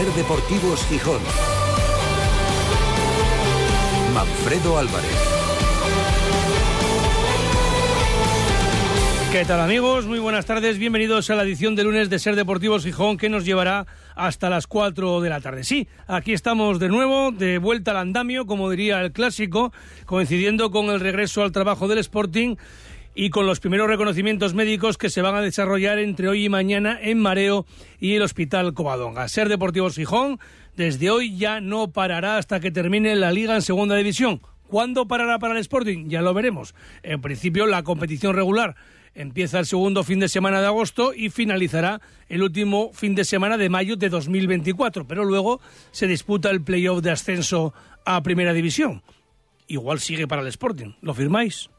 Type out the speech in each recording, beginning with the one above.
Ser Deportivos Gijón. Manfredo Álvarez. ¿Qué tal amigos? Muy buenas tardes, bienvenidos a la edición de lunes de Ser Deportivos Gijón que nos llevará hasta las 4 de la tarde. Sí, aquí estamos de nuevo, de vuelta al andamio, como diría el clásico, coincidiendo con el regreso al trabajo del Sporting y con los primeros reconocimientos médicos que se van a desarrollar entre hoy y mañana en Mareo y el Hospital Covadonga. Ser Deportivos Gijón desde hoy ya no parará hasta que termine la liga en segunda división. ¿Cuándo parará para el Sporting? Ya lo veremos. En principio, la competición regular Empieza el segundo fin de semana de agosto y finalizará el último fin de semana de mayo de 2024, pero luego se disputa el playoff de ascenso a Primera División. Igual sigue para el Sporting, ¿lo firmáis?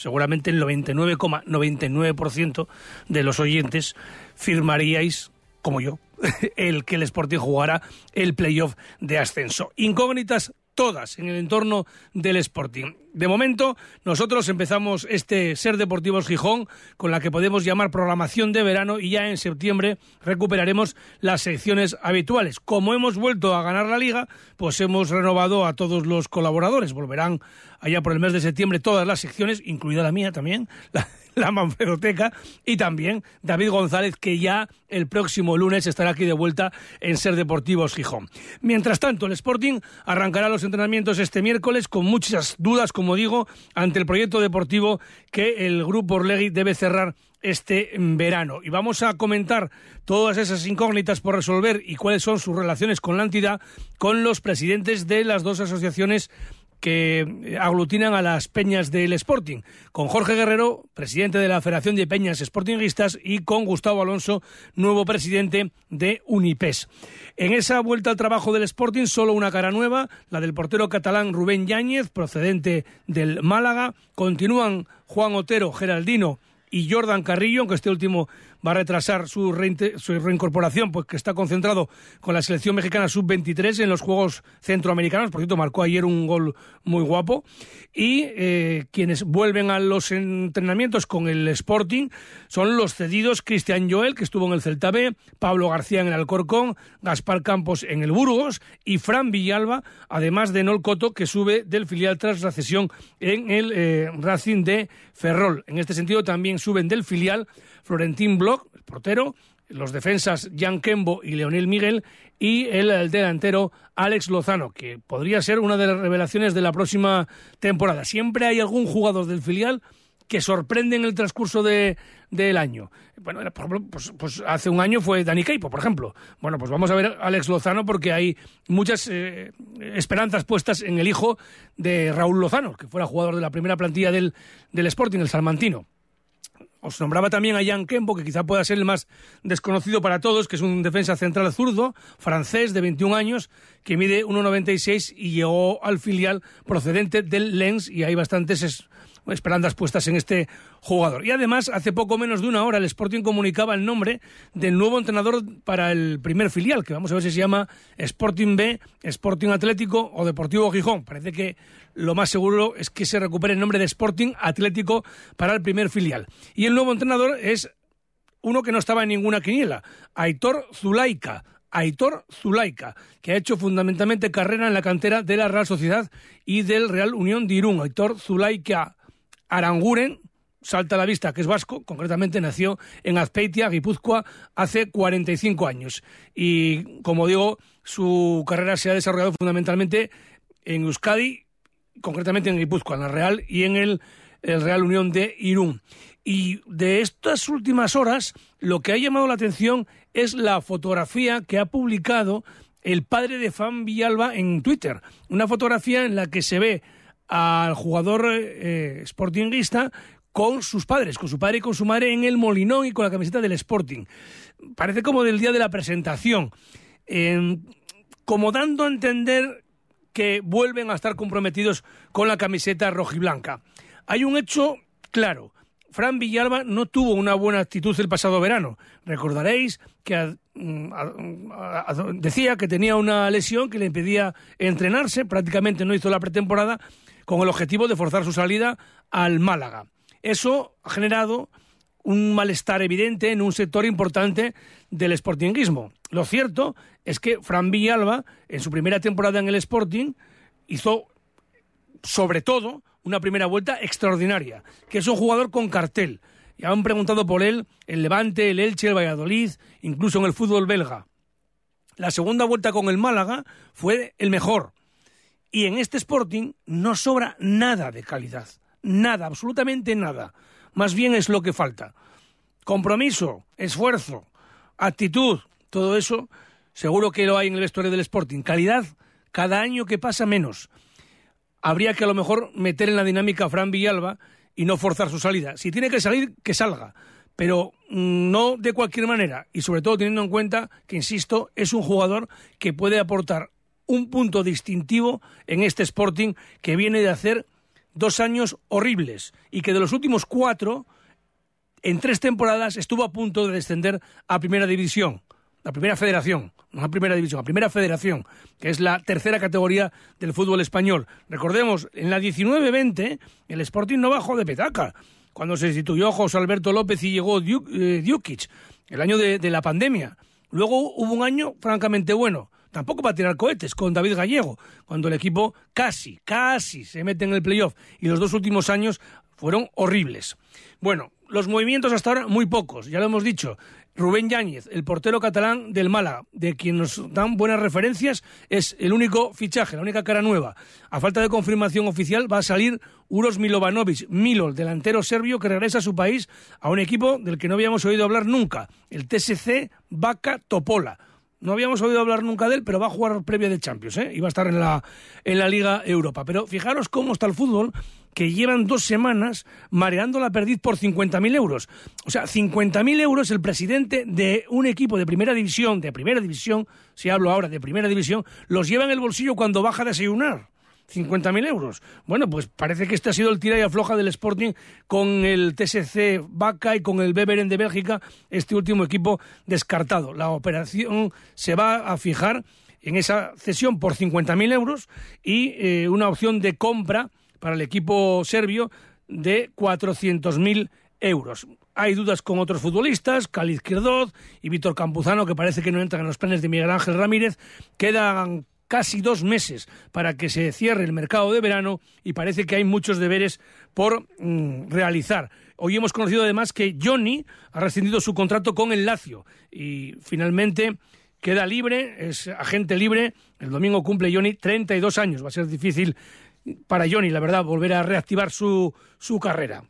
Seguramente el 99,99% de los oyentes firmaríais, como yo, el que el Sporting jugara el playoff de ascenso. Incógnitas todas en el entorno del Sporting. De momento, nosotros empezamos este Ser Deportivos Gijón con la que podemos llamar programación de verano y ya en septiembre recuperaremos las secciones habituales. Como hemos vuelto a ganar la liga, pues hemos renovado a todos los colaboradores. Volverán allá por el mes de septiembre todas las secciones, incluida la mía también, la, la Manfredoteca, y también David González, que ya el próximo lunes estará aquí de vuelta en Ser Deportivos Gijón. Mientras tanto, el Sporting arrancará los entrenamientos este miércoles con muchas dudas, como digo, ante el proyecto deportivo que el Grupo Orlegui debe cerrar este verano. Y vamos a comentar todas esas incógnitas por resolver y cuáles son sus relaciones con la entidad con los presidentes de las dos asociaciones que aglutinan a las peñas del Sporting, con Jorge Guerrero, presidente de la Federación de Peñas Sportingistas, y con Gustavo Alonso, nuevo presidente de Unipes. En esa vuelta al trabajo del Sporting, solo una cara nueva, la del portero catalán Rubén Yáñez, procedente del Málaga. Continúan Juan Otero, Geraldino y Jordan Carrillo, aunque este último va a retrasar su, reincorporación, pues que está concentrado con la selección mexicana sub-23 en los Juegos Centroamericanos. Por cierto, marcó ayer un gol muy guapo. Y eh, quienes vuelven a los entrenamientos con el Sporting son los cedidos Cristian Joel, que estuvo en el Celta B, Pablo García en el Alcorcón, Gaspar Campos en el Burgos y Fran Villalba, además de Nol Coto, que sube del filial tras la cesión en el eh, Racing de Ferrol. En este sentido, también suben del filial Florentín Bloch, el portero, los defensas Jan Kembo y Leonel Miguel y el, delantero Alex Lozano, que podría ser una de las revelaciones de la próxima temporada. Siempre hay algún jugador del filial que sorprende en el transcurso de, del año. Bueno, por ejemplo, pues, pues, hace un año fue Dani Keipo, por ejemplo. Bueno, pues vamos a ver a Alex Lozano porque hay muchas eh, esperanzas puestas en el hijo de Raúl Lozano, que fuera jugador de la primera plantilla del, del Sporting, el Salmantino. Os nombraba también a Jan Kembo, que quizá pueda ser el más desconocido para todos, que es un defensa central zurdo, francés, de 21 años, que mide 1,96 y llegó al filial procedente del Lens, y hay bastantes esperanzas puestas en este jugador. Y además, hace poco menos de una hora, el Sporting comunicaba el nombre del nuevo entrenador para el primer filial, que vamos a ver si se llama Sporting B, Sporting Atlético o Deportivo Gijón. Parece que lo más seguro es que se recupere el nombre de Sporting Atlético para el primer filial. Y el nuevo entrenador es uno que no estaba en ninguna quiniela, Aitor Zulaika. Aitor Zulaika, que ha hecho fundamentalmente carrera en la cantera de la Real Sociedad y del Real Unión de Irún. Aitor Zulaika Aranguren, salta a la vista que es vasco, concretamente nació en Azpeitia, Guipúzcoa, hace 45 años. Y como digo, su carrera se ha desarrollado fundamentalmente en Euskadi, concretamente en Guipúzcoa, en la Real y en el, Real Unión de Irún. Y de estas últimas horas, lo que ha llamado la atención es la fotografía que ha publicado el padre de Fan Villalba en Twitter. Una fotografía en la que se ve al jugador eh, sportinguista con sus padres, con su padre y con su madre en el Molinón y con la camiseta del Sporting. Parece como del día de la presentación, em, como dando a entender que vuelven a estar comprometidos con la camiseta rojiblanca. Hay un hecho claro. Fran Villalba no tuvo una buena actitud el pasado verano. Recordaréis que mm, decía que tenía una lesión que le impedía entrenarse, prácticamente no hizo la pretemporada con el objetivo de forzar su salida al Málaga. Eso ha generado un malestar evidente en un sector importante del sportingismo. Lo cierto es que Fran Villalba, en su primera temporada en el Sporting, hizo sobre todo una primera vuelta extraordinaria, que es un jugador con cartel. Ya han preguntado por él el Levante, el Elche, el Valladolid, incluso en el fútbol belga. La segunda vuelta con el Málaga fue el mejor. Y en este Sporting no sobra nada de calidad. Nada, absolutamente nada. Más bien es lo que falta. Compromiso, esfuerzo, actitud, todo eso seguro que lo hay en el vestuario del Sporting. Calidad, cada año que pasa menos. Habría que a lo mejor meter en la dinámica a Fran Villalba y no forzar su salida. Si tiene que salir, que salga. Pero mm, no de cualquier manera. Y sobre todo teniendo en cuenta que, insisto, es un jugador que puede aportar un punto distintivo en este Sporting que viene de hacer dos años horribles y que de los últimos cuatro, en tres temporadas, estuvo a punto de descender a Primera División, la Primera Federación, no a Primera División, a Primera Federación, que es la tercera categoría del fútbol español. Recordemos, en la 19-20 el Sporting no bajó de petaca, cuando se instituyó José Alberto López y llegó eh, Djukic, el año de la pandemia. Luego hubo un año francamente bueno tampoco para tirar cohetes, con David Gallego, cuando el equipo casi, casi se mete en el playoff y los dos últimos años fueron horribles. Bueno, los movimientos hasta ahora muy pocos, ya lo hemos dicho. Rubén Yáñez, el portero catalán del Málaga, de quien nos dan buenas referencias, es el único fichaje, la única cara nueva. A falta de confirmación oficial va a salir Uros Milovanovic, Milo, delantero serbio que regresa a su país a un equipo del que no habíamos oído hablar nunca, el TSC Vaca Topola no habíamos oído hablar nunca de él, pero va a jugar previa de Champions, ¿eh? Y va a estar en la, en la Liga Europa. Pero fijaros cómo está el fútbol, que llevan dos semanas mareando la perdiz por 50.000 euros. O sea, 50.000 euros el presidente de un equipo de primera división, de primera división, si hablo ahora de primera división, los lleva en el bolsillo cuando baja a desayunar. 50.000 euros. Bueno, pues parece que este ha sido el tira y afloja del Sporting con el TSC Vaca y con el Beveren de Bélgica, este último equipo descartado. La operación se va a fijar en esa cesión por 50.000 euros y eh, una opción de compra para el equipo serbio de 400.000 euros. Hay dudas con otros futbolistas, Cali Izquierdoz y Víctor Campuzano, que parece que no entran en los planes de Miguel Ángel Ramírez. Quedan casi dos meses para que se cierre el mercado de verano y parece que hay muchos deberes por mm, realizar. Hoy hemos conocido además que Johnny ha rescindido su contrato con el Lazio y finalmente queda libre, es agente libre. El domingo cumple Johnny 32 años. Va a ser difícil para Johnny, la verdad, volver a reactivar su, su carrera.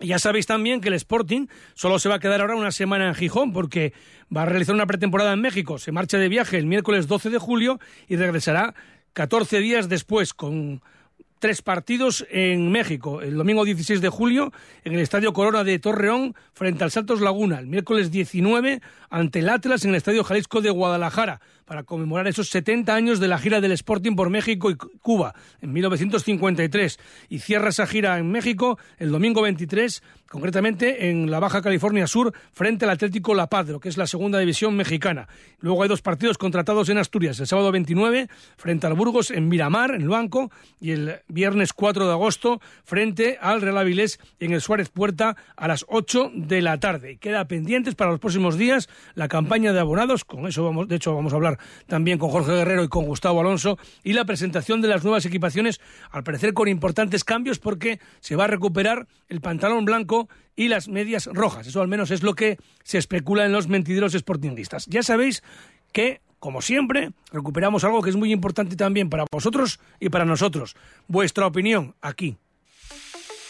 Ya sabéis también que el Sporting solo se va a quedar ahora una semana en Gijón porque va a realizar una pretemporada en México. Se marcha de viaje el miércoles 12 de julio y regresará 14 días después con tres partidos en México. El domingo 16 de julio en el Estadio Corona de Torreón frente al Santos Laguna. El miércoles 19 ante el Atlas en el Estadio Jalisco de Guadalajara para conmemorar esos 70 años de la gira del Sporting por México y Cuba en 1953. Y cierra esa gira en México el domingo 23, concretamente en la Baja California Sur, frente al Atlético La Paz, que es la segunda división mexicana. Luego hay dos partidos contratados en Asturias, el sábado 29 frente al Burgos en Miramar, en el banco, y el viernes 4 de agosto frente al Real Avilés en el Suárez Puerta a las 8 de la tarde. Queda pendientes para los próximos días la campaña de abonados, con eso vamos, de hecho vamos a hablar también con Jorge Guerrero y con Gustavo Alonso, y la presentación de las nuevas equipaciones, al parecer con importantes cambios, porque se va a recuperar el pantalón blanco y las medias rojas. Eso al menos es lo que se especula en los mentideros sportingistas. Ya sabéis que como siempre, recuperamos algo que es muy importante también para vosotros y para nosotros. Vuestra opinión aquí,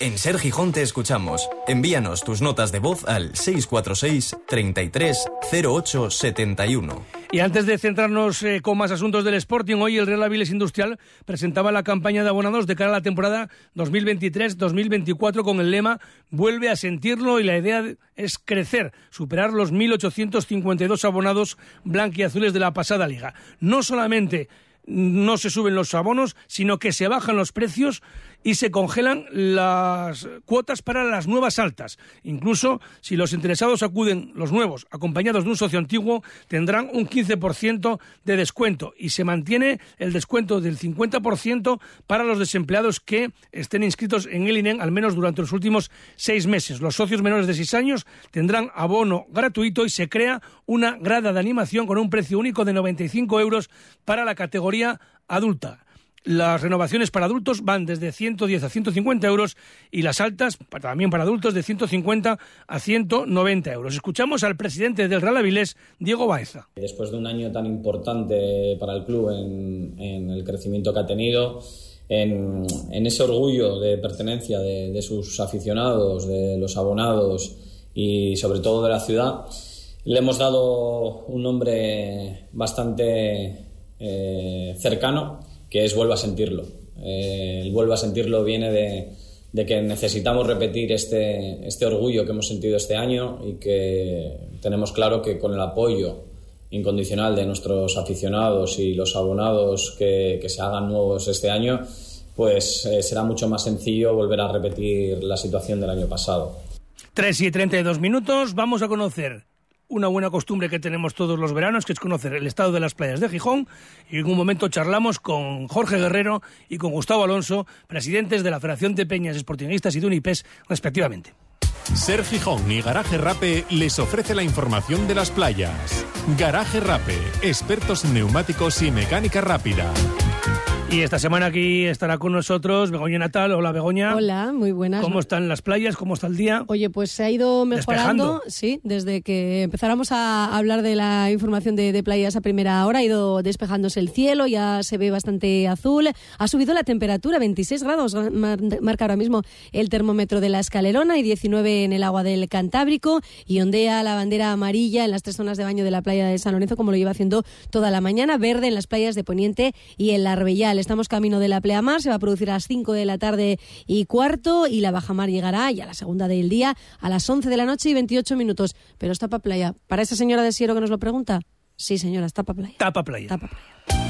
en Ser Gijón te escuchamos. Envíanos tus notas de voz al 646 33 08 71. Y antes de centrarnos eh, con más asuntos del Sporting, hoy el Real Aviles Industrial presentaba la campaña de abonados de cara a la temporada 2023-2024 con el lema Vuelve a sentirlo y la idea es crecer, superar los 1.852 abonados blanquiazules de la pasada liga. No solamente no se suben los abonos, sino que se bajan los precios y se congelan las cuotas para las nuevas altas. Incluso si los interesados acuden, los nuevos, acompañados de un socio antiguo, tendrán un 15% de descuento y se mantiene el descuento del 50% para los desempleados que estén inscritos en el INEM al menos durante los últimos seis meses. Los socios menores de seis años tendrán abono gratuito y se crea una grada de animación con un precio único de 95 euros para la categoría adulta. Las renovaciones para adultos van desde 110 a 150 euros y las altas, también para adultos, de 150 a 190 euros. Escuchamos al presidente del Real Avilés, Diego Baeza. Después de un año tan importante para el club en, el crecimiento que ha tenido, en, ese orgullo de pertenencia de, sus aficionados, de los abonados y sobre todo de la ciudad, le hemos dado un nombre bastante eh, cercano que es vuelva a sentirlo. Eh, el vuelva a sentirlo viene de, que necesitamos repetir este, este orgullo que hemos sentido este año y que tenemos claro que con el apoyo incondicional de nuestros aficionados y los abonados que, se hagan nuevos este año, pues eh, será mucho más sencillo volver a repetir la situación del año pasado. 3 y 32 minutos, vamos a conocer una buena costumbre que tenemos todos los veranos, que es conocer el estado de las playas de Gijón. Y en un momento charlamos con Jorge Guerrero y con Gustavo Alonso, presidentes de la Federación de Peñas Esportinguistas y de Unipes, respectivamente. Ser Gijón y Garaje Rape les ofrece la información de las playas. Garaje Rape, expertos en neumáticos y mecánica rápida. Y esta semana aquí estará con nosotros Begoña Natal. Hola, Begoña. Hola, muy buenas. ¿Cómo están las playas? ¿Cómo está el día? Oye, pues se ha ido mejorando, sí, desde que empezáramos a hablar de la información de, playas a primera hora, ha ido despejándose el cielo, ya se ve bastante azul, ha subido la temperatura, 26 grados marca ahora mismo el termómetro de la escalerona y 19 en el agua del Cantábrico y ondea la bandera amarilla en las tres zonas de baño de la playa de San Lorenzo como lo lleva haciendo toda la mañana, verde en las playas de Poniente y en la Arbellal estamos camino de la pleamar, se va a producir a las 5 de la tarde y cuarto y la bajamar llegará ya a la segunda del día a las 11 de la noche y 28 minutos. Pero está para playa. ¿Para esa señora de Siero que nos lo pregunta? Sí, señora, está para playa. Tapa playa. Tapa playa.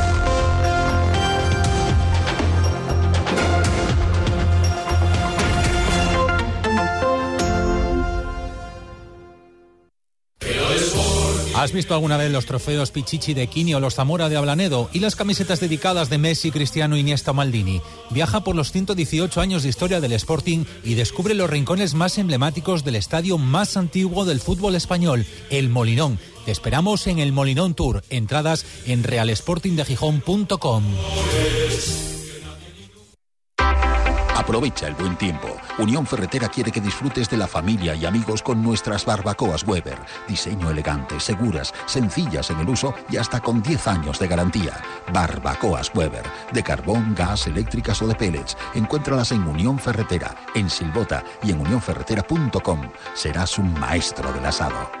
¿Has visto alguna vez los trofeos Pichichi de Kini o los Zamora de Ablanedo y las camisetas dedicadas de Messi, Cristiano, Iniesta Maldini? Viaja por los 118 años de historia del Sporting y descubre los rincones más emblemáticos del estadio más antiguo del fútbol español, el Molinón. Te esperamos en el Molinón Tour. Entradas en realsportingdegijón.com. Aprovecha el buen tiempo. Unión Ferretera quiere que disfrutes de la familia y amigos con nuestras barbacoas Weber. Diseño elegante, seguras, sencillas en el uso y hasta con 10 años de garantía. Barbacoas Weber. De carbón, gas, eléctricas o de pellets. Encuéntralas en Unión Ferretera, en Silbota y en unionferretera.com. Serás un maestro del asado.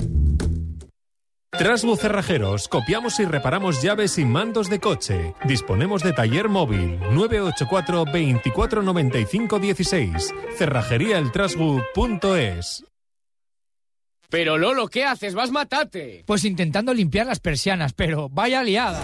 Trasbu Cerrajeros, copiamos y reparamos llaves y mandos de coche. Disponemos de taller móvil 984 2495 16. Cerrajeríaeltrasbu.es. Pero Lolo, ¿qué haces? Vas matate. Pues intentando limpiar las persianas, pero vaya liada.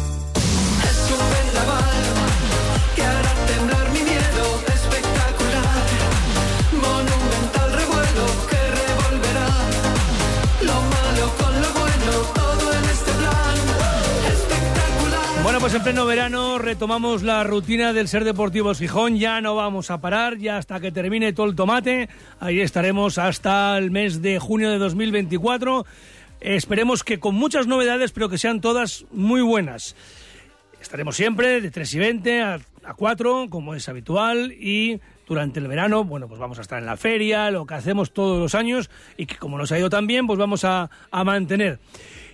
En pleno verano, retomamos la rutina del Ser Deportivo Gijón, ya no vamos a parar, ya hasta que termine todo el tomate, ahí estaremos hasta el mes de junio de 2024. Esperemos que con muchas novedades, pero que sean todas muy buenas. Estaremos siempre de 3 y 20 a, 4, como es habitual, y durante el verano, bueno, pues vamos a estar en la feria, lo que hacemos todos los años, y que como nos ha ido tan bien, pues vamos a mantener.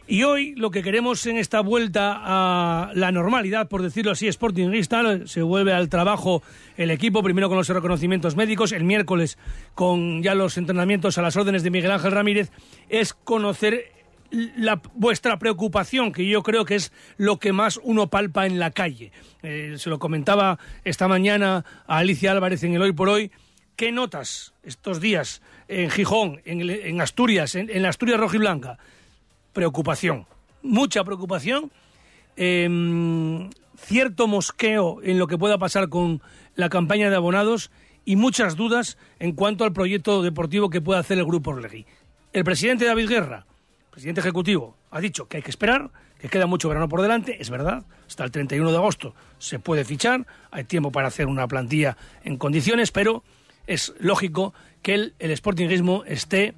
Y hoy lo que queremos en esta vuelta a la normalidad, por decirlo así, Sportingista, se vuelve al trabajo el equipo, primero con los reconocimientos médicos, el miércoles con ya los entrenamientos a las órdenes de Miguel Ángel Ramírez, es conocer la, vuestra preocupación, que yo creo que es lo que más uno palpa en la calle. Eh, se lo comentaba esta mañana a Alicia Álvarez en el Hoy por Hoy. ¿Qué notas estos días en Gijón, en, Asturias, en, la Asturias roja y blanca? Preocupación, mucha preocupación, em, cierto mosqueo en lo que pueda pasar con la campaña de abonados y muchas dudas en cuanto al proyecto deportivo que pueda hacer el Grupo Orlegui. El presidente David Guerra, presidente ejecutivo, ha dicho que hay que esperar, que queda mucho verano por delante, es verdad, hasta el 31 de agosto se puede fichar, hay tiempo para hacer una plantilla en condiciones, pero es lógico que el, el sportingismo esté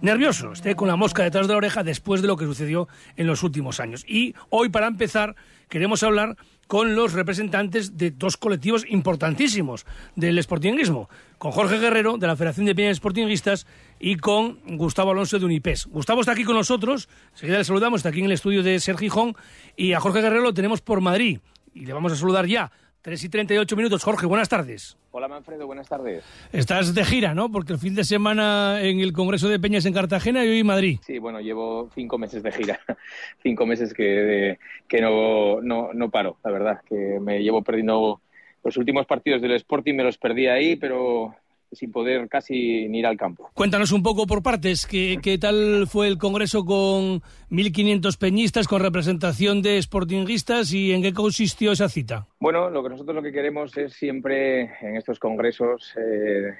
nervioso, esté con la mosca detrás de la oreja después de lo que sucedió en los últimos años. Y hoy, para empezar, queremos hablar con los representantes de dos colectivos importantísimos del sportinguismo, con Jorge Guerrero, de la Federación de Peñas Sportinguistas, y con Gustavo Alonso de Unipes. Gustavo está aquí con nosotros, enseguida le saludamos, está aquí en el estudio de Sergio Gijón, y a Jorge Guerrero lo tenemos por Madrid, y le vamos a saludar ya. 3 y 38 minutos. Jorge, buenas tardes. Hola Manfredo, buenas tardes. Estás de gira, ¿no? Porque el fin de semana en el Congreso de Peñas en Cartagena y hoy en Madrid. Sí, bueno, llevo cinco meses de gira. cinco meses que, que no, no, no paro, la verdad. Que me llevo perdiendo los últimos partidos del Sporting, me los perdí ahí, pero sin poder casi ni ir al campo. Cuéntanos un poco por partes, ¿qué, qué tal fue el congreso con 1.500 peñistas, con representación de sportinguistas y en qué consistió esa cita? Bueno, lo que nosotros lo que queremos es siempre en estos congresos eh,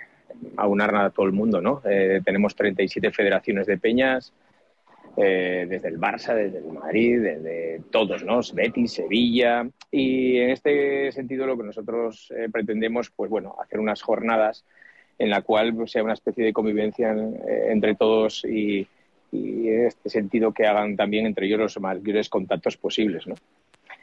aunar a todo el mundo, ¿no? Eh, tenemos 37 federaciones de peñas, eh, desde el Barça, desde el Madrid, desde todos, ¿no? Betis, Sevilla. Y en este sentido lo que nosotros eh, pretendemos, pues bueno, hacer unas jornadas en la cual sea una especie de convivencia eh, entre todos y, en este sentido que hagan también entre ellos los mayores contactos posibles. ¿no?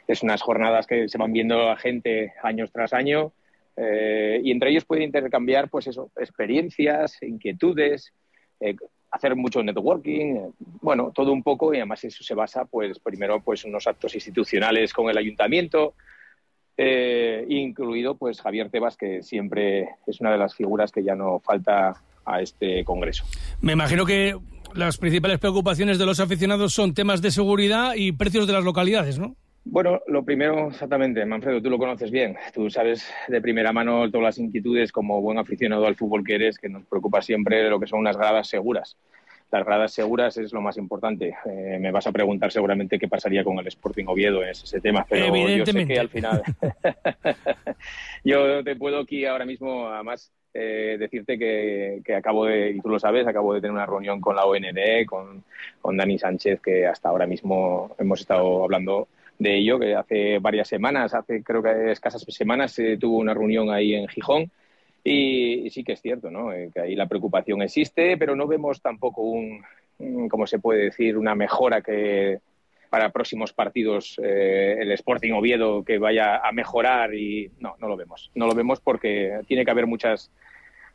Es unas jornadas que se van viendo a gente años tras año eh, y entre ellos puede intercambiar pues eso, experiencias, inquietudes, eh, hacer mucho networking, bueno, todo un poco y además eso se basa pues primero pues unos actos institucionales con el ayuntamiento, eh, incluido pues Javier Tebas, que siempre es una de las figuras que ya no falta a este Congreso. Me imagino que las principales preocupaciones de los aficionados son temas de seguridad y precios de las localidades, ¿no? Bueno, lo primero, exactamente, Manfredo, tú lo conoces bien. Tú sabes de primera mano todas las inquietudes como buen aficionado al fútbol que eres, que nos preocupa siempre lo que son unas gradas seguras las gradas seguras es lo más importante. Eh, me vas a preguntar seguramente qué pasaría con el Sporting Oviedo en ese, tema, pero yo sé que al final yo te puedo aquí ahora mismo, además, eh, decirte que, acabo de, y tú lo sabes, acabo de tener una reunión con la OND, con, con Dani Sánchez, que hasta ahora mismo hemos estado hablando de ello, que hace varias semanas, hace creo que escasas semanas, se tuvo una reunión ahí en Gijón y, sí que es cierto, ¿no? Eh, que ahí la preocupación existe, pero no vemos tampoco un, ¿cómo se puede decir?, una mejora que para próximos partidos eh, el Sporting Oviedo que vaya a mejorar y no, no lo vemos. No lo vemos porque tiene que haber muchas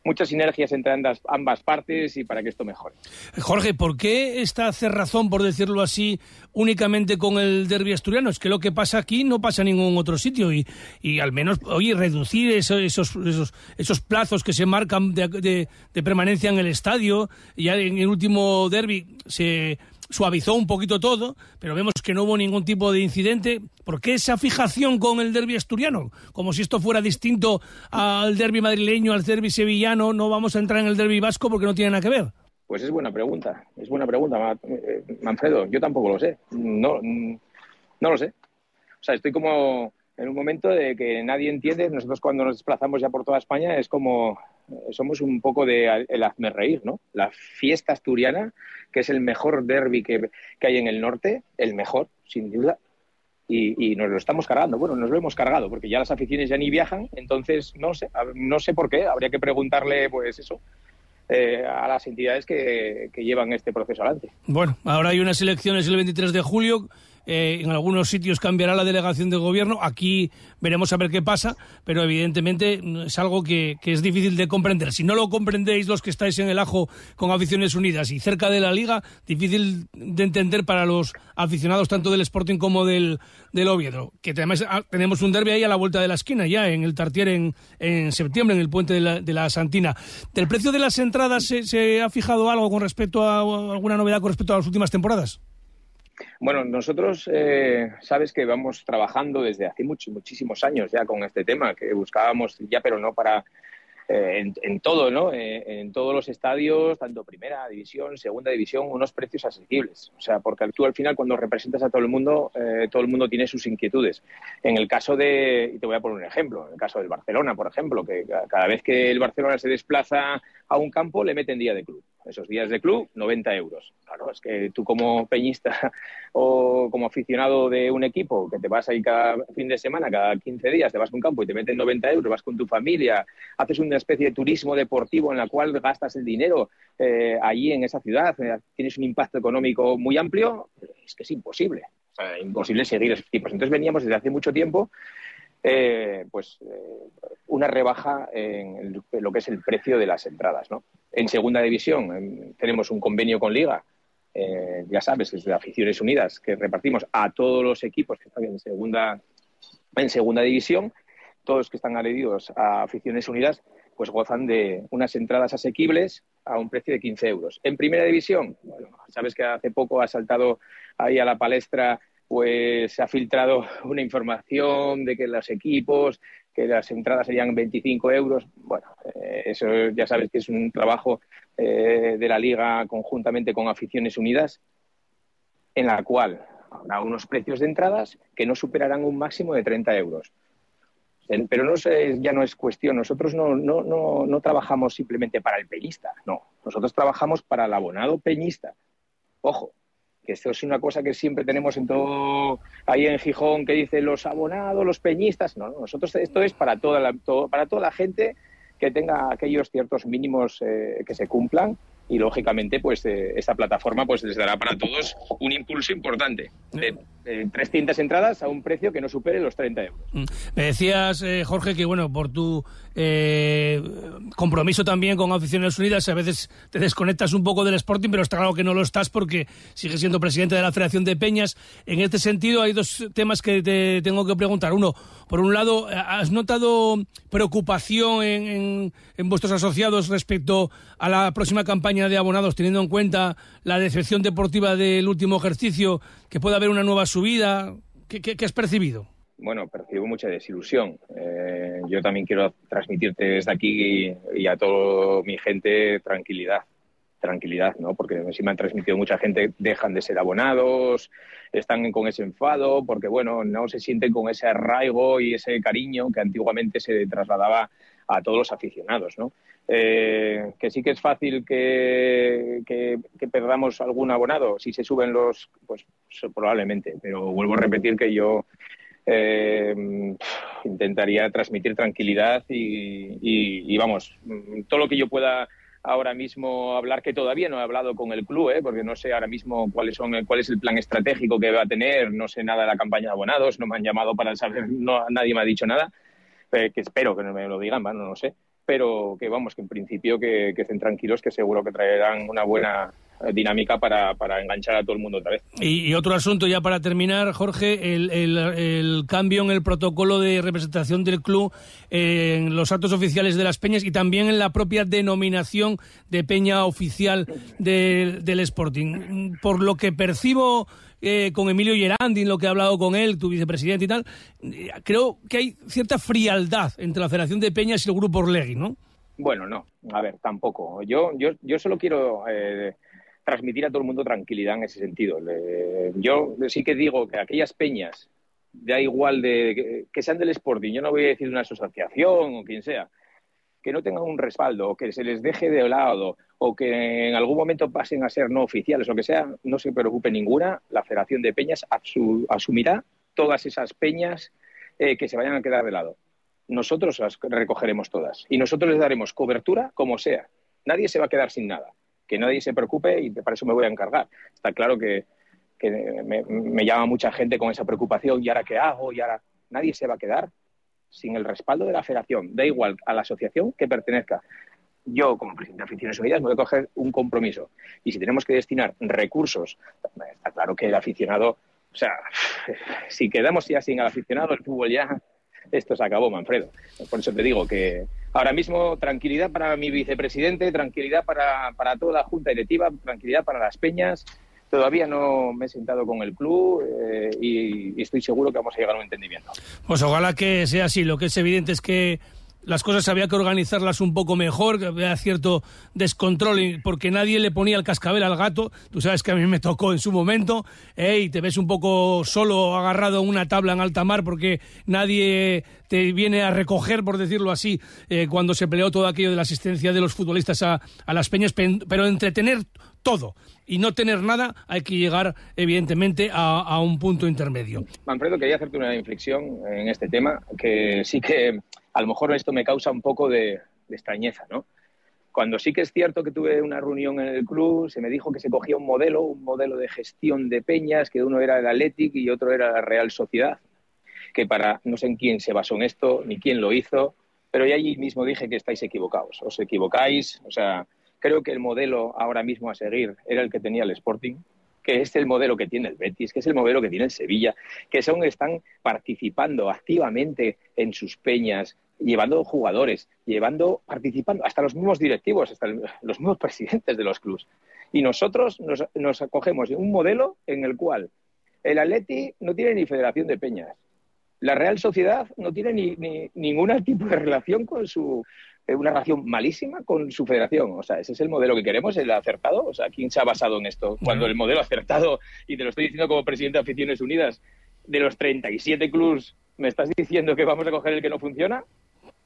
muchas sinergias entre ambas, ambas partes y para que esto mejore. Jorge, ¿por qué esta cerrazón, por decirlo así, únicamente con el derbi asturiano? Es que lo que pasa aquí no pasa en ningún otro sitio y, y al menos, oye, reducir esos, esos, esos, plazos que se marcan de, de, de permanencia en el estadio. Ya en el último derby se suavizó un poquito todo, pero vemos que no hubo ningún tipo de incidente. ¿Por qué esa fijación con el derby asturiano? Como si esto fuera distinto al derby madrileño, al derby sevillano, no vamos a entrar en el derby vasco porque no tiene nada que ver. Pues es buena pregunta, es buena pregunta, eh, Manfredo. Yo tampoco lo sé, no, no lo sé. O sea, estoy como en un momento de que nadie entiende. Nosotros cuando nos desplazamos ya por toda España es como somos un poco de el hazme reír, ¿no? La fiesta asturiana, que es el mejor derby que, hay en el norte, el mejor, sin duda. y, nos lo estamos cargando. Bueno, nos lo hemos cargado porque ya las aficiones ya ni viajan, entonces no sé, no sé por qué, habría que preguntarle pues eso. Eh, a las entidades que, que llevan este proceso adelante. Bueno, ahora hay unas elecciones el 23 de julio. Eh, en algunos sitios cambiará la delegación de gobierno. Aquí veremos a ver qué pasa, pero evidentemente es algo que, es difícil de comprender. Si no lo comprendéis los que estáis en el ajo con aficiones unidas y cerca de la liga, difícil de entender para los aficionados tanto del Sporting como del, del Oviedo. Que además ah, tenemos un derby ahí a la vuelta de la esquina ya, en el Tartier en, en septiembre, en el puente de la, de la Santina. ¿Del precio de las entradas se, se ha fijado algo con respecto a alguna novedad con respecto a las últimas temporadas? Bueno, nosotros eh, sabes que vamos trabajando desde hace muchos, muchísimos años ya con este tema, que buscábamos ya, pero no para eh, en, todo, ¿no? Eh, en todos los estadios, tanto primera división, segunda división, unos precios asequibles. O sea, porque tú al final cuando representas a todo el mundo, todo el mundo tiene sus inquietudes. En el caso de, y te voy a poner un ejemplo, en el caso del Barcelona, por ejemplo, que cada vez que el Barcelona se desplaza a un campo le meten día de club esos días de club, 90 euros. Claro, es que tú como peñista o como aficionado de un equipo que te vas ahí cada fin de semana, cada 15 días, te vas a un campo y te meten 90 euros, vas con tu familia, haces una especie de turismo deportivo en la cual gastas el dinero eh, allí en esa ciudad, eh, tienes un impacto económico muy amplio, es que es imposible. O sea, imposible seguir esos tipos. Entonces veníamos desde hace mucho tiempo eh, pues una rebaja en lo que es el precio de las entradas. ¿no? En segunda división tenemos un convenio con Liga, eh, ya sabes, es de Aficiones Unidas, que repartimos a todos los equipos que están en segunda, en segunda división, todos que están adheridos a Aficiones Unidas, pues gozan de unas entradas asequibles a un precio de 15 euros. En primera división, sabes que hace poco ha saltado ahí a la palestra pues se ha filtrado una información de que los equipos que las entradas serían 25 euros. Bueno, eh, eso ya sabes que es un trabajo eh, de la liga conjuntamente con Aficiones Unidas, en la cual habrá unos precios de entradas que no superarán un máximo de 30 euros. Pero no ya no es cuestión, nosotros no, no, no, no trabajamos simplemente para el peñista, no, nosotros trabajamos para el abonado peñista. Ojo, esto es una cosa que siempre tenemos en todo ahí en Gijón que dice los abonados, los peñistas. No, nosotros esto es para toda la, para toda la gente que tenga aquellos ciertos mínimos eh, que se cumplan y lógicamente pues eh, esta plataforma pues les dará para todos un impulso importante de, 300 entradas a un precio que no supere los 30 euros. Mm. Me decías, eh, Jorge, que bueno, por tu eh, compromiso también con Aficiones Unidas, a veces te desconectas un poco del Sporting, pero está claro que no lo estás porque sigues siendo presidente de la Federación de Peñas. En este sentido hay dos temas que te tengo que preguntar. Uno, por un lado, ¿has notado preocupación en, en vuestros asociados respecto a la próxima campaña de abonados, teniendo en cuenta la decepción deportiva del último ejercicio, que pueda haber una nueva subida? ¿Qué, has percibido? Bueno, percibo mucha desilusión. Eh, yo también quiero transmitirte desde aquí y, a toda mi gente tranquilidad tranquilidad, ¿no? Porque sí me han transmitido mucha gente, dejan de ser abonados, están con ese enfado, porque, bueno, no se sienten con ese arraigo y ese cariño que antiguamente se trasladaba a todos los aficionados, ¿no? Eh, que sí que es fácil que, perdamos algún abonado. Si se suben los, pues probablemente, pero vuelvo a repetir que yo eh, intentaría transmitir tranquilidad y, vamos, todo lo que yo pueda ahora mismo hablar, que todavía no he hablado con el club, ¿eh? porque no sé ahora mismo cuáles son, cuál es el plan estratégico que va a tener, no sé nada de la campaña de abonados, no me han llamado para saber, no, nadie me ha dicho nada, que espero que no me lo digan, bueno, no sé pero que vamos, que en principio que, estén tranquilos, que seguro que traerán una buena eh, dinámica para, para, enganchar a todo el mundo otra vez. Y, otro asunto ya para terminar, Jorge, el, el, cambio en el protocolo de representación del club en los actos oficiales de las peñas y también en la propia denominación de peña oficial del Sporting. Por lo que percibo eh, con Emilio Gerandi, lo que he hablado con él, tu vicepresidente y tal, eh, creo que hay cierta frialdad entre la Federación de Peñas y el Grupo Orlegui, ¿no? Bueno, no, a ver, tampoco. Yo, yo, yo solo quiero eh, transmitir a todo el mundo tranquilidad en ese sentido. yo sí que digo que aquellas peñas, da igual de que, que sean del Sporting, yo no voy a decir una asociación o quien sea, que no tengan un respaldo o que se les deje de lado o que en algún momento pasen a ser no oficiales o lo que sea, no se preocupe ninguna, la Federación de Peñas asumirá todas esas peñas eh, que se vayan a quedar de lado. Nosotros las recogeremos todas y nosotros les daremos cobertura como sea. Nadie se va a quedar sin nada. Que nadie se preocupe y para eso me voy a encargar. Está claro que, me, me llama mucha gente con esa preocupación. ¿Y ahora qué hago? ¿Y ahora nadie se va a quedar sin el respaldo de la federación, da igual a la asociación que pertenezca. Yo, como presidente de Aficiones Unidas, voy a coger un compromiso. Y si tenemos que destinar recursos, está claro que el aficionado, o sea, si quedamos ya sin el aficionado, el fútbol ya, esto se acabó, Manfredo. Por eso te digo que ahora mismo tranquilidad para mi vicepresidente, tranquilidad para, para toda la junta directiva, tranquilidad para las peñas, Todavía no me he sentado con el club eh, y, estoy seguro que vamos a llegar a un entendimiento. Pues ojalá que sea así. Lo que es evidente es que las cosas había que organizarlas un poco mejor, había cierto descontrol porque nadie le ponía el cascabel al gato. Tú sabes que a mí me tocó en su momento eh, y te ves un poco solo agarrado a una tabla en alta mar porque nadie te viene a recoger, por decirlo así, eh, cuando se peleó todo aquello de la asistencia de los futbolistas a, a las peñas, pero entretener todo y no tener nada, hay que llegar, evidentemente, a, un punto intermedio. Manfredo, quería hacerte una inflexión en este tema, que sí que a lo mejor esto me causa un poco de, extrañeza, ¿no? Cuando sí que es cierto que tuve una reunión en el club, se me dijo que se cogía un modelo, un modelo de gestión de peñas, que uno era el Athletic y otro era la Real Sociedad, que para, no sé en quién se basó en esto, ni quién lo hizo, pero ya allí mismo dije que estáis equivocados, os equivocáis, o sea, Creo que el modelo ahora mismo a seguir era el que tenía el Sporting, que es el modelo que tiene el Betis, que es el modelo que tiene el Sevilla, que son están participando activamente en sus peñas, llevando jugadores, llevando, participando, hasta los mismos directivos, hasta los mismos presidentes de los clubes. Y nosotros nos, acogemos un modelo en el cual el Atleti no tiene ni federación de peñas. La Real Sociedad no tiene ni, ni ningún tipo de relación con su, una relación malísima con su federación. O sea, ese es el modelo que queremos, el acertado. O sea, ¿quién se ha basado en esto? Cuando el modelo acertado, y te lo estoy diciendo como presidente de Aficiones Unidas, de los 37 clubs, ¿me estás diciendo que vamos a coger el que no funciona?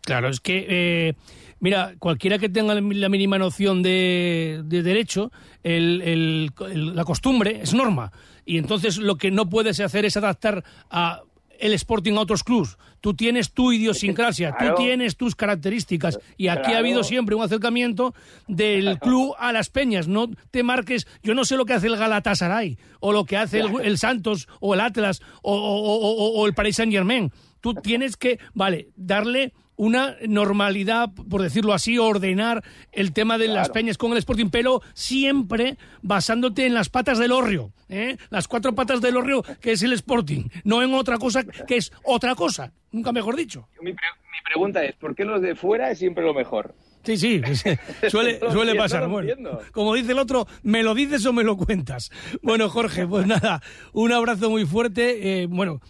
Claro, es que, eh, mira, cualquiera que tenga la mínima noción de, derecho, la costumbre es norma. Y entonces lo que no puedes hacer es adaptar a el Sporting a otros clubs. Tú tienes tu idiosincrasia, tú tienes tus características. Y aquí ha habido siempre un acercamiento del club a las peñas. No te marques, yo no sé lo que hace el Galatasaray, o lo que hace el, Santos, o el Atlas, o, o el Paris Saint Germain. Tú tienes que, vale, darle una normalidad, por decirlo así, ordenar el tema de las peñas con el Sporting, pero siempre basándote en las patas del horrio, ¿eh? las cuatro patas del horrio que es el Sporting, no en otra cosa que es otra cosa, nunca mejor dicho. Mi, mi pregunta es, ¿por qué los de fuera es siempre lo mejor? Sí, sí, suele, suele pasar. Bueno, como dice el otro, ¿me lo dices o me lo cuentas? Bueno, Jorge, pues nada, un abrazo muy fuerte. Eh, bueno,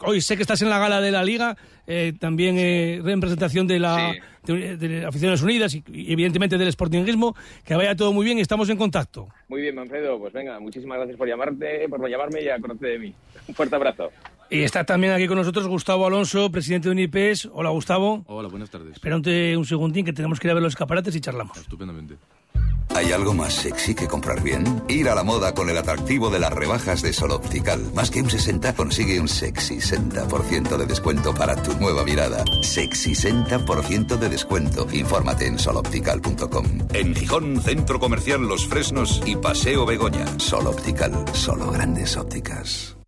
hoy sé que estás en la gala de la Liga, eh, también eh, en presentación de la de, Aficiones Unidas y, evidentemente del Sportingismo. Que vaya todo muy bien y estamos en contacto. Muy bien, Manfredo, pues venga, muchísimas gracias por llamarte, por llamarme y acordarte de mí. Un fuerte abrazo. Y está también aquí con nosotros Gustavo Alonso, presidente de UNIPES. Hola, Gustavo. Hola, buenas tardes. Espérate un segundín que tenemos que ir a ver los escaparates y charlamos. Estupendamente. ¿Hay algo más sexy que comprar bien? Ir a la moda con el atractivo de las rebajas de Sol Optical. Más que un 60, consigue un sexy 60% de descuento para tu nueva mirada. Sexy 60% de descuento. Infórmate en soloptical.com. En Gijón, Centro Comercial Los Fresnos y Paseo Begoña. Sol Optical, solo grandes ópticas.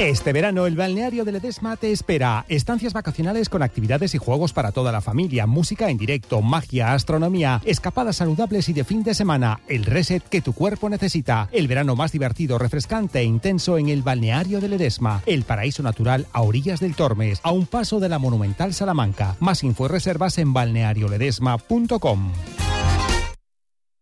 Este verano el balneario de Ledesma te espera. Estancias vacacionales con actividades y juegos para toda la familia, música en directo, magia, astronomía, escapadas saludables y de fin de semana. El reset que tu cuerpo necesita. El verano más divertido, refrescante e intenso en el balneario de Ledesma. El paraíso natural a orillas del Tormes, a un paso de la monumental Salamanca. Más info y reservas en balnearioledesma.com.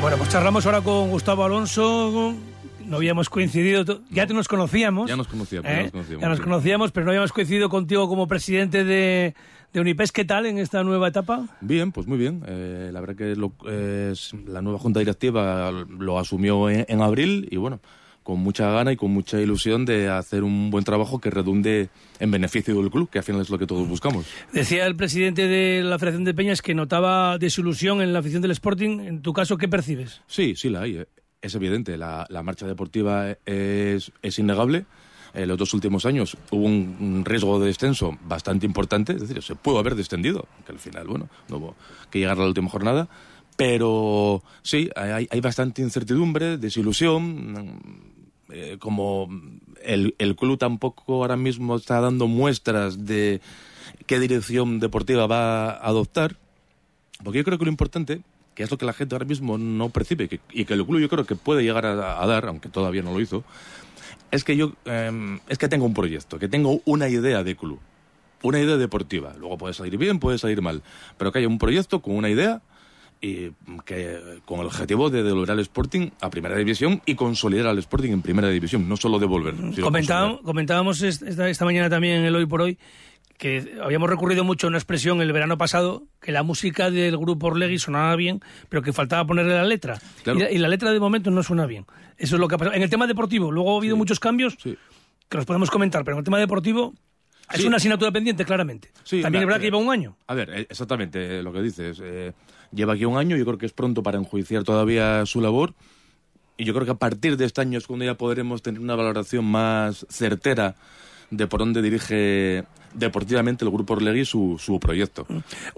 Bueno, pues charlamos ahora con Gustavo Alonso, no habíamos coincidido, ya te nos conocíamos. Ya nos conocíamos, ¿eh? ya nos conocíamos. Ya nos sí. conocíamos, pero no habíamos coincidido contigo como presidente de, de Unipes. ¿Qué tal en esta nueva etapa? Bien, pues muy bien. Eh, la verdad que lo- es- la nueva junta directiva lo asumió en, en abril y bueno, con mucha gana y con mucha ilusión de hacer un buen trabajo que redunde en beneficio del club, que al final es lo que todos buscamos. Decía el presidente de la Federación de Peñas que notaba desilusión en la afición del Sporting. En tu caso, ¿qué percibes? Sí, sí la hay. eh. Es evidente, la, la marcha deportiva es, es innegable. En los dos últimos años hubo un, un riesgo de descenso bastante importante, es decir, se pudo haber descendido, que al final, bueno, no hubo que llegar a la última jornada. Pero sí, hay, hay bastante incertidumbre, desilusión. Eh, como el, el club tampoco ahora mismo está dando muestras de qué dirección deportiva va a adoptar, porque yo creo que lo importante, que es lo que la gente ahora mismo no percibe, que- y que el club yo creo que puede llegar a, dar, aunque todavía no lo hizo, es que yo eh, es que tengo un proyecto, que tengo una idea de club, una idea deportiva. Luego puede salir bien, puede salir mal, pero que haya un proyecto con una idea y que con el objetivo de devolver al Sporting a primera división y consolidar al Sporting en primera división, no solo devolver. sino Comentábamos, comentábamos est- esta, esta mañana también en el Hoy por Hoy que habíamos recurrido mucho a una expresión el verano pasado, que la música del grupo Orlegui sonaba bien, pero que faltaba ponerle la letra. Claro. Y, la, y la letra de momento no suena bien. Eso es lo que ha pasado. En el tema deportivo, luego ha habido muchos cambios que los podemos comentar, pero en el tema deportivo es Sí. una asignatura pendiente, claramente. Sí, También es verdad que lleva un año. A ver, eh, exactamente lo que dices. eh, lleva aquí un año, yo creo que es pronto para enjuiciar todavía su labor. Y yo creo que a partir de este año es cuando ya podremos tener una valoración más certera de por dónde dirige deportivamente el Grupo Orlegui su, su proyecto.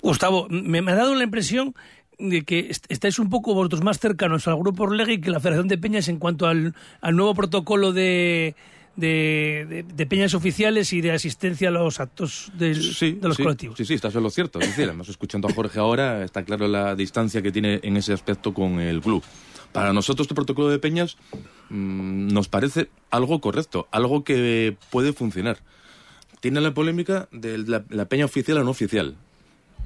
Gustavo, me, me ha dado la impresión de que est- estáis un poco vosotros más cercanos al grupo Orlegui que la Federación de Peñas en cuanto al, al nuevo protocolo de, de, de- de peñas oficiales y de asistencia a los actos de los sí, colectivos. Sí, sí, estás en lo cierto. Es decir, además escuchando a Jorge ahora, está claro la distancia que tiene en ese aspecto con el club. Para nosotros este protocolo de peñas mm, nos parece algo correcto, algo que puede funcionar. Tiene la polémica de la, la peña oficial o no oficial.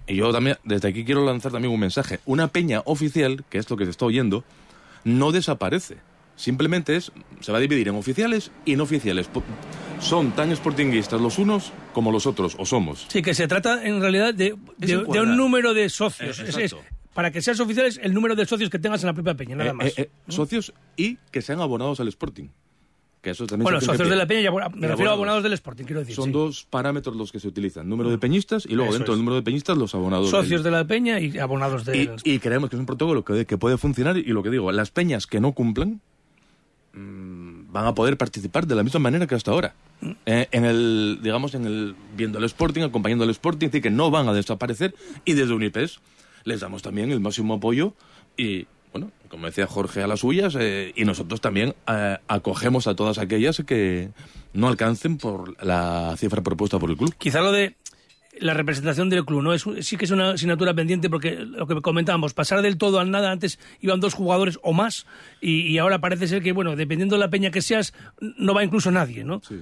Y yo también, desde aquí quiero lanzar también un mensaje. Una peña oficial, que es lo que se está oyendo, no desaparece. Simplemente es, se va a dividir en oficiales y no oficiales. Son tan sportinguistas los unos como los otros, o somos. Sí, que se trata en realidad de, de- un número de socios. Eh, Es- para que seas oficiales, el número de socios que tengas en la propia peña, nada Eh, más. eh, eh, Socios y que sean abonados al Sporting. Que eso también bueno, socios de la peña, y me y refiero a abonados del Sporting, quiero decir. Son sí. dos parámetros los que se utilizan. Número de peñistas y luego Eso dentro es. del número de peñistas los abonados. Socios de la peña y abonados de... y, y creemos que es un protocolo que, que puede funcionar y lo que digo, las peñas que no cumplan mm, van a poder participar de la misma manera que hasta ahora. Eh, en el, digamos, en el viendo el Sporting, acompañando al Sporting, es decir, que no van a desaparecer y desde Unipes les damos también el máximo apoyo y, bueno, como decía Jorge, a las suyas eh, y nosotros también eh, acogemos a todas aquellas que no alcancen por la cifra propuesta por el club. Quizá lo de la representación del club, ¿no? Es, sí que es una asignatura pendiente porque lo que comentábamos, pasar del todo al nada, antes iban dos jugadores o más y, y ahora parece ser que, bueno, dependiendo de la peña que seas, no va incluso nadie, ¿no? Sí.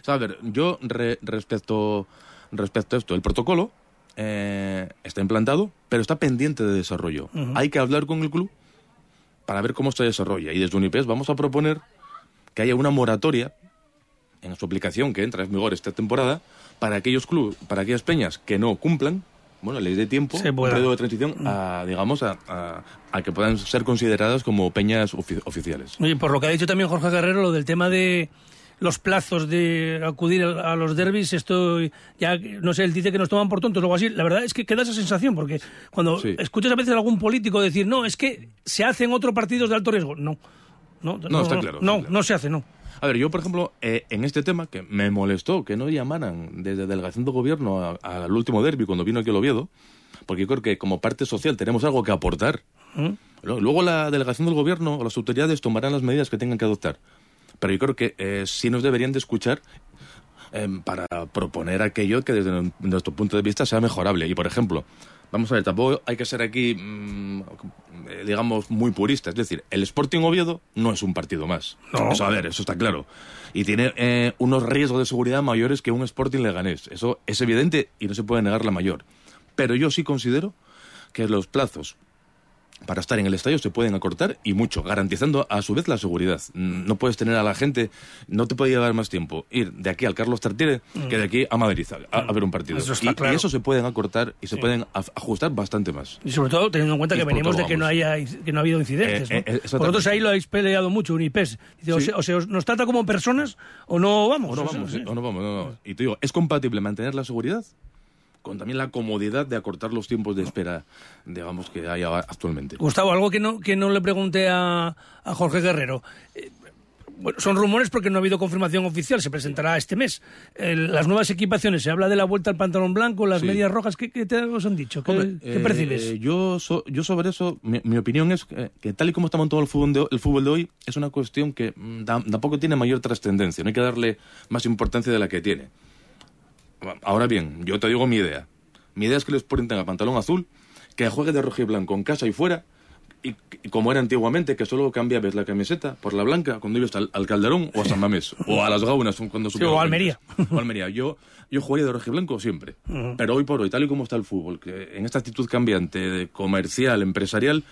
O sea, a ver, yo re- respecto, respecto a esto, el protocolo eh, está implantado, pero está pendiente de desarrollo. Hay que hablar con el club para ver cómo se desarrolla. Y desde Unipes vamos a proponer que haya una moratoria en su aplicación que entra en vigor esta temporada para aquellos clubes, para aquellas peñas que no cumplan, bueno, les dé tiempo, un periodo de transición, a, digamos, a, a- a que puedan ser consideradas como peñas ofi- oficiales. Oye, por lo que ha dicho también Jorge Guerrero, lo del tema de los plazos de acudir a los derbis, esto ya, no sé, él dice que nos toman por tontos o algo así. La verdad es que queda esa sensación, porque cuando escuchas a veces a algún político decir, no, es que se hacen otros partidos de alto riesgo. No, no, No, está claro, No, está claro. no se hace, no. A ver, yo, por ejemplo, eh, en este tema, que me molestó que no llamaran desde delegación de gobierno al último derby cuando vino aquí el Oviedo, porque yo creo que como parte social tenemos algo que aportar. ¿Mm? Luego la delegación del gobierno o las autoridades tomarán las medidas que tengan que adoptar. Pero yo creo que eh, sí nos deberían de escuchar eh, para proponer aquello que desde nuestro punto de vista sea mejorable. Y, por ejemplo, vamos a ver, tampoco hay que ser aquí, mm, eh, digamos, muy purista. Es decir, el Sporting Oviedo no es un partido más. No. Eso, a ver, eso está claro. Y tiene eh, unos riesgos de seguridad mayores que un Sporting Leganés. Eso es evidente y no se puede negar la mayor. Pero yo sí considero que los plazos para estar en el estadio se pueden acortar y mucho, garantizando a su vez la seguridad. Mm, no puedes tener a la gente, no te puede llevar más tiempo ir de aquí al Carlos Tartiere que de aquí a Madrid a, ver un partido. Eso y, claro. y, eso se pueden acortar y se pueden ajustar bastante más. Y sobre todo teniendo en cuenta que venimos de que no, haya, que no ha habido incidentes. Eh, eh, Vosotros ahí lo habéis peleado mucho, Unipes. Dice, o, sea, o, sea, ¿nos trata como personas o no vamos? O no vamos, o no vamos. No, no. Y te digo, ¿es compatible mantener la seguridad? Con también la comodidad de acortar los tiempos de espera, digamos, que hay actualmente. Gustavo, algo que no, que no le pregunté a, a Jorge Guerrero. Eh, bueno, son rumores porque no ha habido confirmación oficial, se presentará este mes. las nuevas equipaciones, se habla de la vuelta al pantalón blanco, las medias rojas, ¿qué, te os han dicho? ¿Qué, ¿qué percibes? Eh, yo, yo sobre eso, mi, opinión es que, tal y como está montado el fútbol de, el fútbol de hoy, es una cuestión que mm, tampoco tiene mayor trascendencia, no hay que darle más importancia de la que tiene. Ahora bien, yo te digo mi idea. Mi idea es que les Sporting a pantalón azul, que juegue de rojo y blanco en casa y fuera, y, como era antiguamente, que solo cambiabas la camiseta por la blanca cuando ibas al, Calderón o a San Mamés, o a las Gaunas cuando sí, o a Almería. O Almería. Yo, yo jugué de rojo y blanco siempre, pero hoy por hoy, tal y como está el fútbol, que en esta actitud cambiante de comercial, empresarial,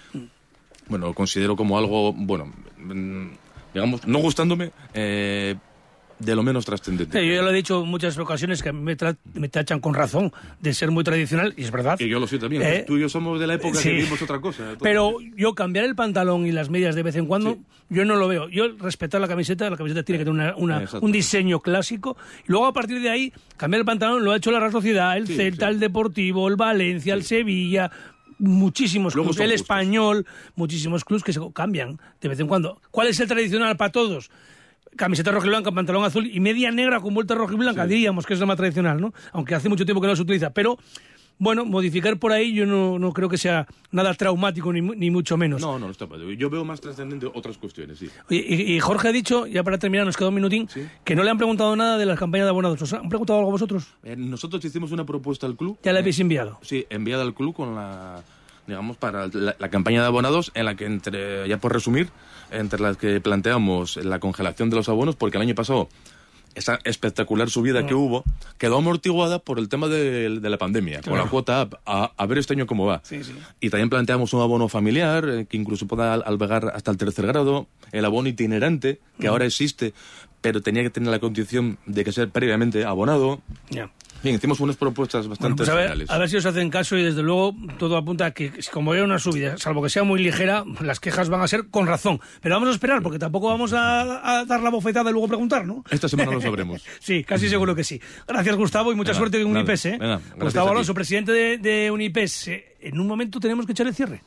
bueno, lo considero como algo, bueno, mm, digamos, no gustándome, eh, de lo menos trascendente. yo ya lo he dicho en muchas ocasiones que me, me, tachan con razón de ser muy tradicional, y es verdad. Y yo lo soy también. ¿Eh? Tú y yo somos de la época que vimos otra cosa. Pero yo cambiar el pantalón y las medias de vez en cuando, yo no lo veo. Yo respetar la camiseta, la camiseta tiene que tener una, un diseño clásico. Y luego a partir de ahí, cambiar el pantalón lo ha hecho la Real Sociedad, el Celta, el Deportivo, el Valencia, el Sevilla muchísimos clubes, el español, muchísimos clubes que se cambian de vez en cuando. ¿Cuál es el tradicional para todos? Camiseta roja y blanca, pantalón azul y media negra con vuelta roja y blanca, diríamos que es lo más tradicional, ¿no? Aunque hace mucho tiempo que no se utiliza, pero bueno, modificar por ahí yo no, no creo que sea nada traumático ni, ni mucho menos. No, no, no está Yo veo más trascendente otras cuestiones, sí. y, Jorge ha dicho, ya para terminar, nos queda un minutín, que no le han preguntado nada de las campañas de abonados. ¿Os han preguntado algo vosotros? Eh, nosotros hicimos una propuesta al club. ¿Ya la habéis enviado? Sí, enviada al club con la digamos, para la, la, campaña de abonados en la que, entre, ya por resumir, entre las que planteamos la congelación de los abonos, porque el año pasado esa espectacular subida que mm. hubo quedó amortiguada por el tema de, la pandemia, con la cuota a, ver este año cómo va. Y también planteamos un abono familiar eh, que incluso pueda albergar hasta el tercer grado, el abono itinerante, que mm. ahora existe, pero tenía que tener la condición de que ser previamente abonado. Bien, hicimos unas propuestas bastante pues a, ver, a ver si os hacen caso y desde luego todo apunta a que como hay una subida, salvo que sea muy ligera, las quejas van a ser con razón. Pero vamos a esperar porque tampoco vamos a, dar la bofetada y luego preguntar, ¿no? Esta semana lo sabremos. sí, casi seguro que sí. Gracias Gustavo y mucha suerte en Unipes. ¿eh? Gustavo Alonso, presidente de, de Unipes. Eh, en un momento tenemos que echar el cierre.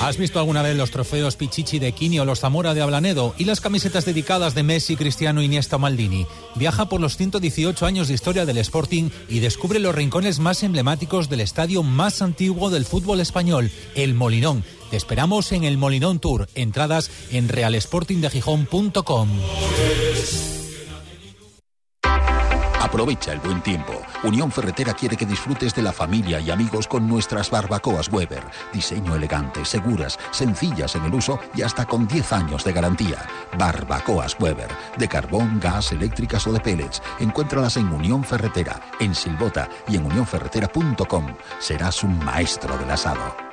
¿Has visto alguna vez los trofeos Pichichi de Kini o los Zamora de Ablanedo y las camisetas dedicadas de Messi, Cristiano, Iniesta o Maldini? Viaja por los 118 años de historia del Sporting y descubre los rincones más emblemáticos del estadio más antiguo del fútbol español, el Molinón. Te esperamos en el Molinón Tour. Entradas en realsportingdegijón.com. Aprovecha el buen tiempo. Unión Ferretera quiere que disfrutes de la familia y amigos con nuestras barbacoas Weber. Diseño elegante, seguras, sencillas en el uso y hasta con 10 años de garantía. Barbacoas Weber. De carbón, gas, eléctricas o de pellets. Encuéntralas en Unión Ferretera, en Silbota y en unionferretera.com. Serás un maestro del asado.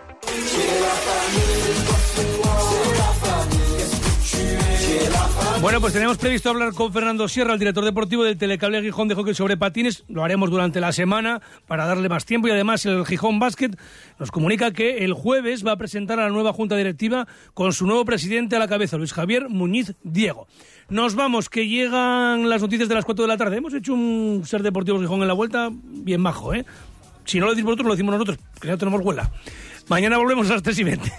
Bueno, pues tenemos previsto hablar con Fernando Sierra, el director deportivo del Telecable Gijón de Hockey sobre Patines. Lo haremos durante la semana para darle más tiempo y además el Gijón Basket nos comunica que el jueves va a presentar a la nueva junta directiva con su nuevo presidente a la cabeza, Luis Javier Muñiz Diego. Nos vamos, que llegan las noticias de las 4 de la tarde. Hemos hecho un ser deportivo Gijón en la vuelta bien majo, ¿eh? Si no lo decís vosotros, lo decimos nosotros, que ya tenemos huela. Mañana volvemos a las 3 y 20.